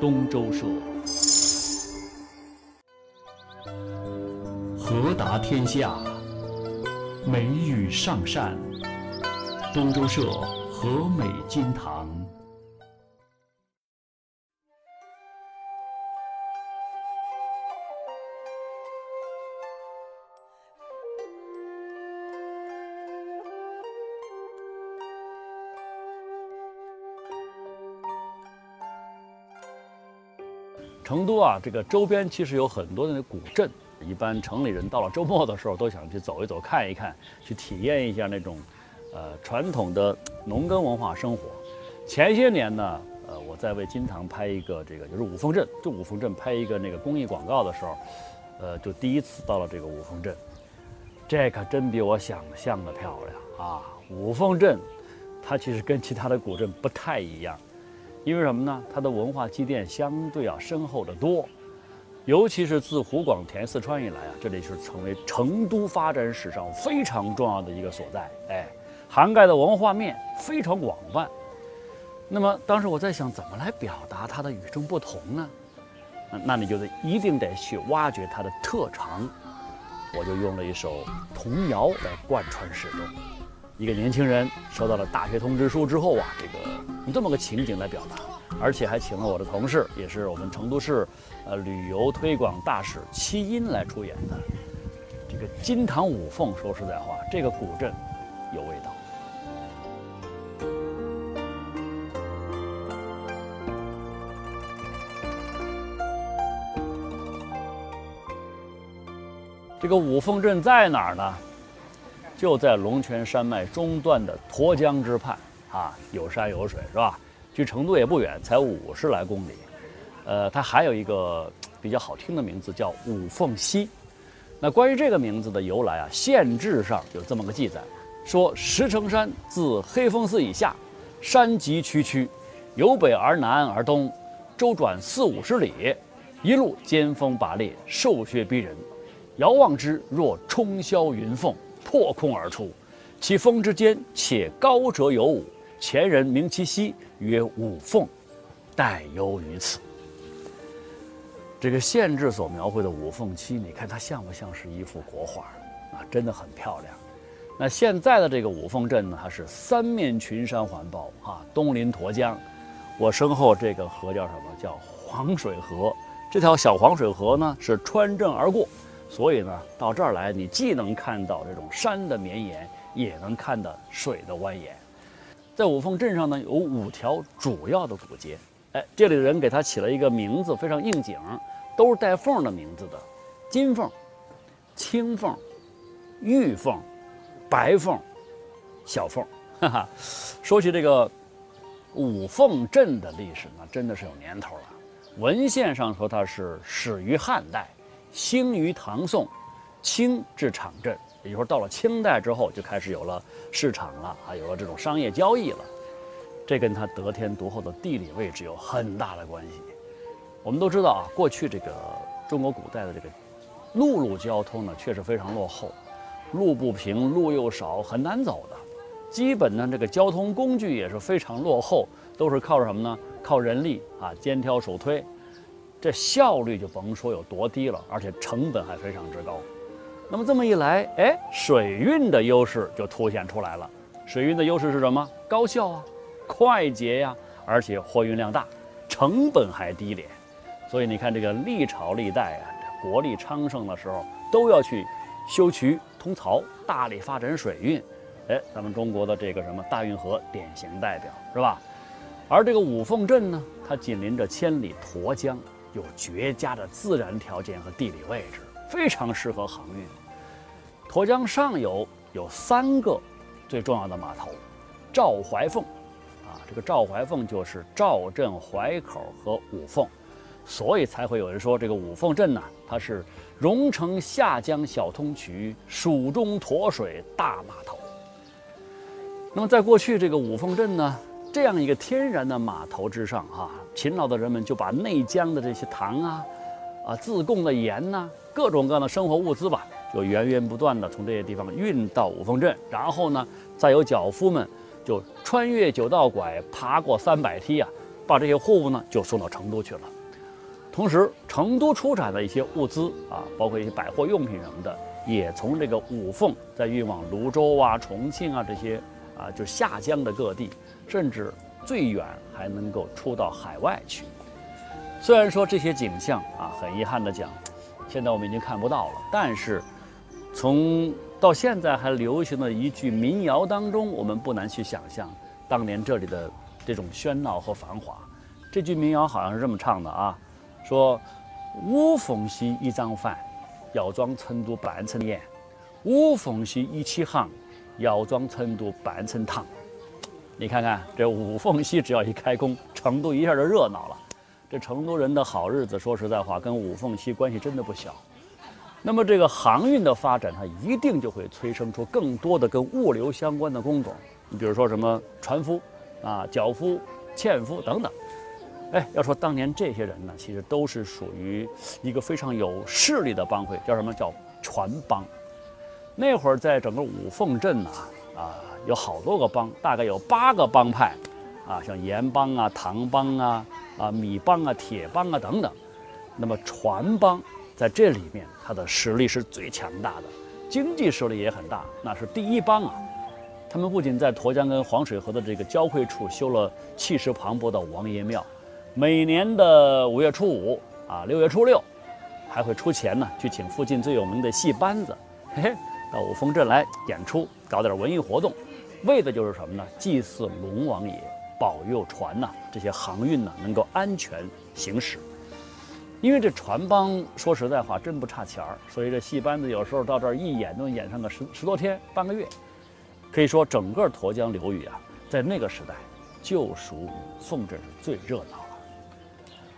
东周社。和达天下，美玉上善。东周社和美金堂。成都啊，这个周边其实有很多的那古镇。一般城里人到了周末的时候，都想去走一走、看一看，去体验一下那种，呃，传统的农耕文化生活。前些年呢，呃，我在为金堂拍一个这个，就是五凤镇，就五凤镇拍一个那个公益广告的时候，呃，就第一次到了这个五凤镇。这可真比我想象的漂亮啊！五凤镇，它其实跟其他的古镇不太一样。因为什么呢？它的文化积淀相对要深厚得多，尤其是自湖广填四川以来啊，这里是成为成都发展史上非常重要的一个所在。哎，涵盖的文化面非常广泛。那么当时我在想，怎么来表达它的与众不同呢？那你就得一定得去挖掘它的特长。我就用了一首童谣来贯穿始终。一个年轻人收到了大学通知书之后啊，这个用这么个情景来表达，而且还请了我的同事，也是我们成都市呃旅游推广大使七音来出演的。这个金堂五凤，说实在话，这个古镇有味道。这个五凤镇在哪儿呢？就在龙泉山脉中段的沱江之畔，啊，有山有水，是吧？距成都也不远，才五十来公里。呃，它还有一个比较好听的名字，叫五凤溪。那关于这个名字的由来啊，县志上有这么个记载，说石城山自黑风寺以下，山急曲曲，由北而南而东，周转四五十里，一路尖峰拔裂，瘦削逼人，遥望之若冲霄云凤。破空而出，其峰之间且高者有五。前人名其溪曰五凤，待忧于此。这个县志所描绘的五凤溪，你看它像不像是一幅国画啊？真的很漂亮。那现在的这个五凤镇呢，它是三面群山环抱啊，东临沱江。我身后这个河叫什么？叫黄水河。这条小黄水河呢，是穿镇而过。所以呢，到这儿来，你既能看到这种山的绵延，也能看到水的蜿蜒。在五凤镇上呢，有五条主要的古街。哎，这里的人给它起了一个名字，非常应景，都是带凤的名字的：金凤、青凤、玉凤、白凤、小凤。哈哈，说起这个五凤镇的历史呢，真的是有年头了。文献上说它是始于汉代。兴于唐宋，清至场镇，也就是说，到了清代之后，就开始有了市场了，啊，有了这种商业交易了。这跟它得天独厚的地理位置有很大的关系。我们都知道啊，过去这个中国古代的这个陆路交通呢，确实非常落后，路不平，路又少，很难走的。基本呢，这个交通工具也是非常落后，都是靠什么呢？靠人力啊，肩挑手推。这效率就甭说有多低了，而且成本还非常之高。那么这么一来，哎，水运的优势就凸显出来了。水运的优势是什么？高效啊，快捷呀，而且货运量大，成本还低廉。所以你看，这个历朝历代啊，国力昌盛的时候，都要去修渠通槽，大力发展水运。哎，咱们中国的这个什么大运河典型代表是吧？而这个五凤镇呢，它紧邻着千里沱江。有绝佳的自然条件和地理位置，非常适合航运。沱江上游有三个最重要的码头：赵怀凤，啊，这个赵怀凤就是赵镇淮口和五凤，所以才会有人说这个五凤镇呢，它是蓉城下江小通衢，蜀中沱水大码头。那么在过去这个五凤镇呢？这样一个天然的码头之上，哈，勤劳的人们就把内江的这些糖啊，啊，自贡的盐呐，各种各样的生活物资吧，就源源不断的从这些地方运到五凤镇，然后呢，再由脚夫们就穿越九道拐，爬过三百梯啊，把这些货物呢就送到成都去了。同时，成都出产的一些物资啊，包括一些百货用品什么的，也从这个五凤再运往泸州啊、重庆啊这些啊，就下江的各地，甚至最远还能够出到海外去。虽然说这些景象啊，很遗憾的讲，现在我们已经看不到了，但是从到现在还流行的一句民谣当中，我们不难去想象当年这里的这种喧闹和繁华。这句民谣好像是这么唱的啊，说五凤溪一张饭，要装成都半层盐；五凤溪一起航，要装成都半层糖。你看看这五凤溪，只要一开工，成都一下就热闹了。这成都人的好日子，说实在话，跟五凤溪关系真的不小。那么这个航运的发展，它一定就会催生出更多的跟物流相关的工种。你比如说什么船夫啊、脚夫、纤夫等等。哎，要说当年这些人呢，其实都是属于一个非常有势力的帮会，叫什么叫船帮。那会儿在整个五凤镇呐，啊，有好多个帮，大概有八个帮派，啊，像盐帮啊、糖帮啊、啊米帮啊、铁帮啊等等。那么船帮。在这里面，它的实力是最强大的，经济实力也很大，那是第一帮啊。他们不仅在沱江跟黄水河的这个交汇处修了气势磅礴的王爷庙，每年的五月初五啊、六月初六，还会出钱呢，去请附近最有名的戏班子，嘿嘿，到五峰镇来演出，搞点文艺活动，为的就是什么呢？祭祀龙王爷，保佑船呐这些航运呢能够安全行驶。因为这船帮说实在话真不差钱儿，所以这戏班子有时候到这儿一演都能演上个十十多天半个月。可以说整个沱江流域啊，在那个时代就属五凤镇是最热闹了。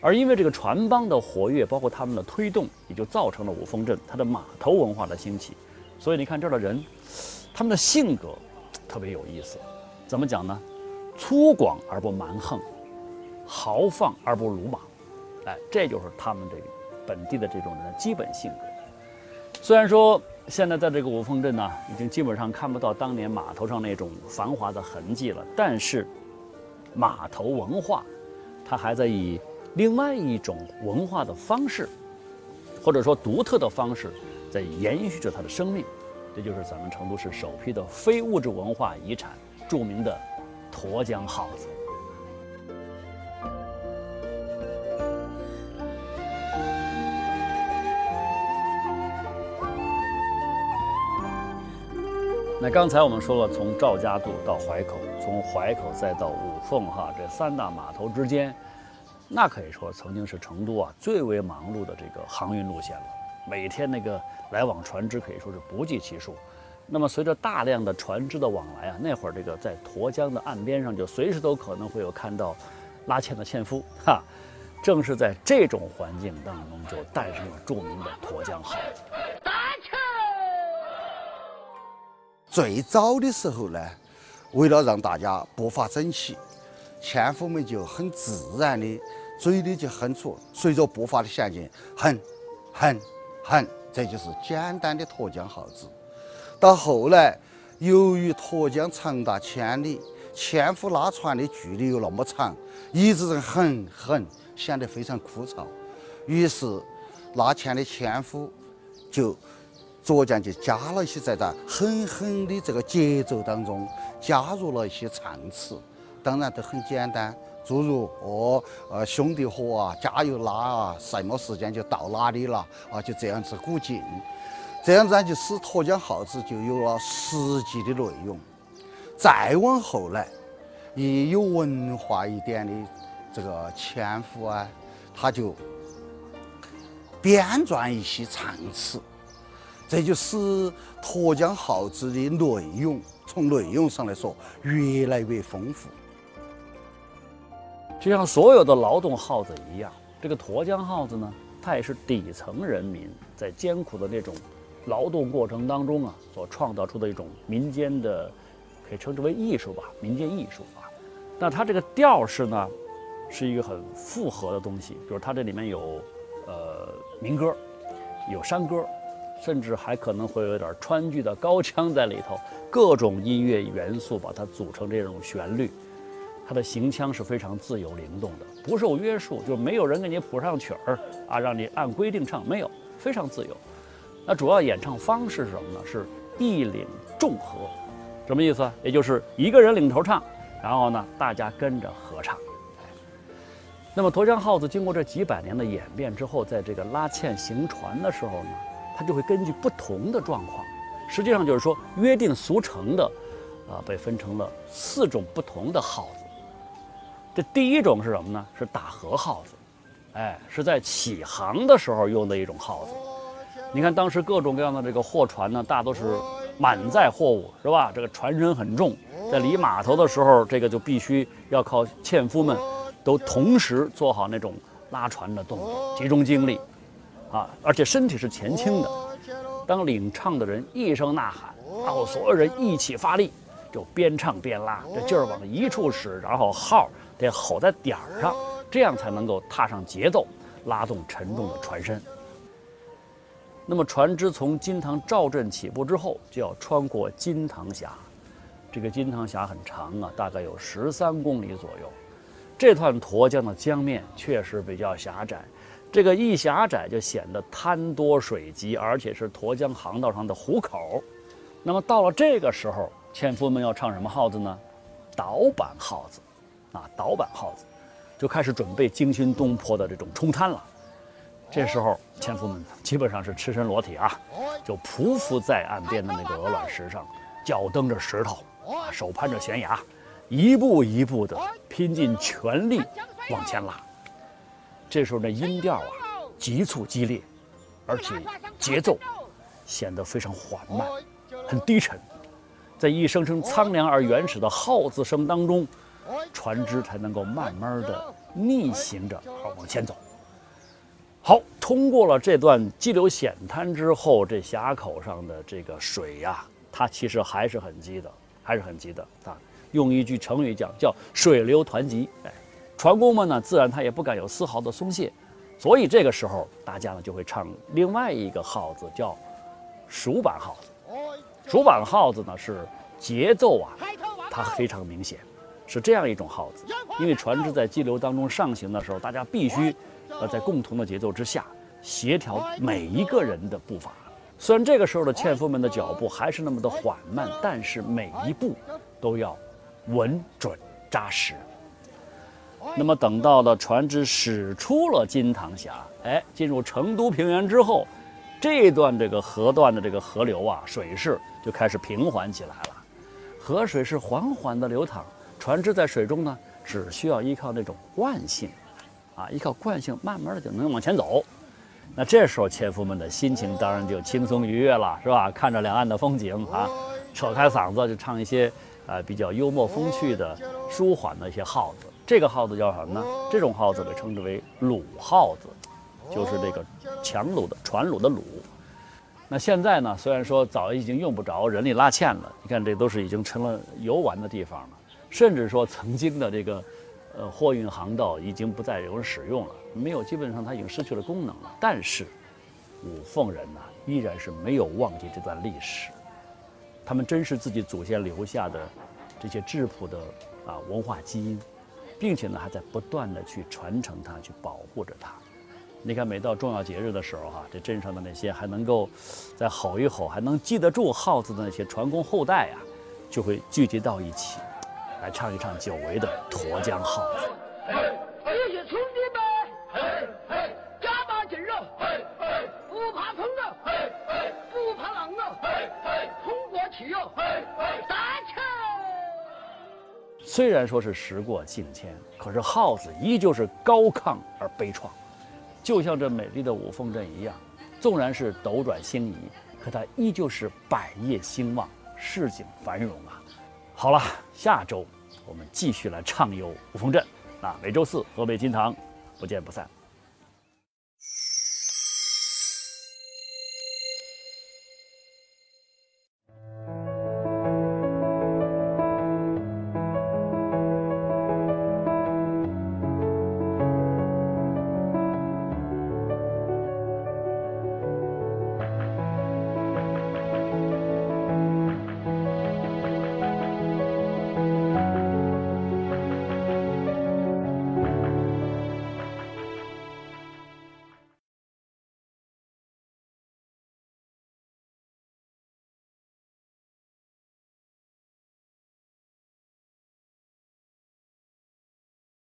而因为这个船帮的活跃，包括他们的推动，也就造成了五凤镇它的码头文化的兴起。所以你看这儿的人，他们的性格特别有意思。怎么讲呢？粗犷而不蛮横，豪放而不鲁莽。哎，这就是他们这个本地的这种人的基本性格。虽然说现在在这个五峰镇呢，已经基本上看不到当年码头上那种繁华的痕迹了，但是码头文化，它还在以另外一种文化的方式，或者说独特的方式，在延续着它的生命。这就是咱们成都市首批的非物质文化遗产，著名的沱江号子。那刚才我们说了，从赵家渡到淮口，从淮口再到五凤，哈，这三大码头之间，那可以说曾经是成都啊最为忙碌的这个航运路线了。每天那个来往船只可以说是不计其数。那么随着大量的船只的往来啊，那会儿这个在沱江的岸边上，就随时都可能会有看到拉纤的纤夫，哈。正是在这种环境当中，就诞生了著名的沱江号子。最早的时候呢，为了让大家步伐整齐，纤夫们就很自然的嘴里就哼出，随着步伐的前进，哼，哼，哼，这就是简单的沱江号子。到后来，由于沱江长达千里，纤夫拉船的距离又那么长，一直在哼哼，显得非常枯燥。于是，拉纤的纤夫就。逐渐就加了一些在这哼哼的这个节奏当中，加入了一些唱词，当然都很简单，诸如哦呃兄弟伙啊，加油拉啊，什么时间就到哪里了啊，就这样子鼓劲，这样子呢就使沱江号子就有了实际的内容。再往后来，一有文化一点的这个纤夫啊，他就编撰一些唱词。这就使沱江号子的内容，从内容上来说越来越丰富。就像所有的劳动号子一样，这个沱江号子呢，它也是底层人民在艰苦的那种劳动过程当中啊，所创造出的一种民间的，可以称之为艺术吧，民间艺术啊。那它这个调式呢，是一个很复合的东西，比如它这里面有呃民歌，有山歌。甚至还可能会有点川剧的高腔在里头，各种音乐元素把它组成这种旋律，它的行腔是非常自由灵动的，不受约束，就是没有人给你谱上曲儿啊，让你按规定唱，没有，非常自由。那主要演唱方式是什么呢？是一领众和，什么意思？也就是一个人领头唱，然后呢，大家跟着合唱。那么沱江号子经过这几百年的演变之后，在这个拉纤行船的时候呢，它就会根据不同的状况，实际上就是说约定俗成的，啊，被分成了四种不同的号子。这第一种是什么呢？是打河号子，哎，是在起航的时候用的一种号子。你看当时各种各样的这个货船呢，大都是满载货物，是吧？这个船身很重，在离码头的时候，这个就必须要靠纤夫们。都同时做好那种拉船的动作，集中精力，啊，而且身体是前倾的。当领唱的人一声呐喊，然后所有人一起发力，就边唱边拉，这劲儿往一处使，然后号得吼在点儿上，这样才能够踏上节奏，拉动沉重的船身。那么船只从金堂赵镇起步之后，就要穿过金堂峡。这个金堂峡很长啊，大概有十三公里左右。这段沱江的江面确实比较狭窄，这个一狭窄就显得滩多水急，而且是沱江航道上的虎口。那么到了这个时候，纤夫们要唱什么号子呢？导板号子，啊，导板号子，就开始准备惊心动魄的这种冲滩了。这时候，纤夫们基本上是赤身裸体啊，就匍匐在岸边的那个鹅卵石上，脚蹬着石头，啊，手攀着悬崖。一步一步的拼尽全力往前拉，这时候的音调啊急促激烈，而且节奏显得非常缓慢，很低沉，在一声声苍凉而原始的号子声当中，船只才能够慢慢的逆行着而往前走。好，通过了这段激流险滩之后，这峡口上的这个水呀，它其实还是很急的，还是很急的啊。用一句成语讲，叫水流湍急。哎，船工们呢，自然他也不敢有丝毫的松懈，所以这个时候，大家呢就会唱另外一个号子，叫蜀板号子。蜀板号子呢是节奏啊，它非常明显，是这样一种号子。因为船只在激流当中上行的时候，大家必须呃在共同的节奏之下，协调每一个人的步伐。虽然这个时候的纤夫们的脚步还是那么的缓慢，但是每一步都要。稳准扎实。那么等到了船只驶出了金堂峡，哎，进入成都平原之后，这段这个河段的这个河流啊，水势就开始平缓起来了。河水是缓缓的流淌，船只在水中呢，只需要依靠那种惯性，啊，依靠惯性，慢慢的就能往前走。那这时候纤夫们的心情当然就轻松愉悦了，是吧？看着两岸的风景啊，扯开嗓子就唱一些。啊，比较幽默风趣的、舒缓的一些号子，这个号子叫什么呢？这种号子被称之为鲁号子，就是这个强橹的船橹的橹。那现在呢，虽然说早已经用不着人力拉纤了，你看这都是已经成了游玩的地方了，甚至说曾经的这个呃货运航道已经不再有人使用了，没有，基本上它已经失去了功能了。但是五凤人呢，依然是没有忘记这段历史。他们珍视自己祖先留下的这些质朴的啊文化基因，并且呢还在不断的去传承它，去保护着它。你看，每到重要节日的时候哈，这镇上的那些还能够再吼一吼，还能记得住号子的那些船工后代呀，就会聚集到一起，来唱一唱久违的沱江号子。一起兄弟们，加把劲儿啊！不怕疼啊，不怕浪啊，冲过去啊！打球虽然说是时过境迁，可是号子依旧是高亢而悲怆，就像这美丽的五凤镇一样，纵然是斗转星移，可它依旧是百业兴旺，市井繁荣啊！好了，下周我们继续来畅游五凤镇，那每周四河北金堂，不见不散。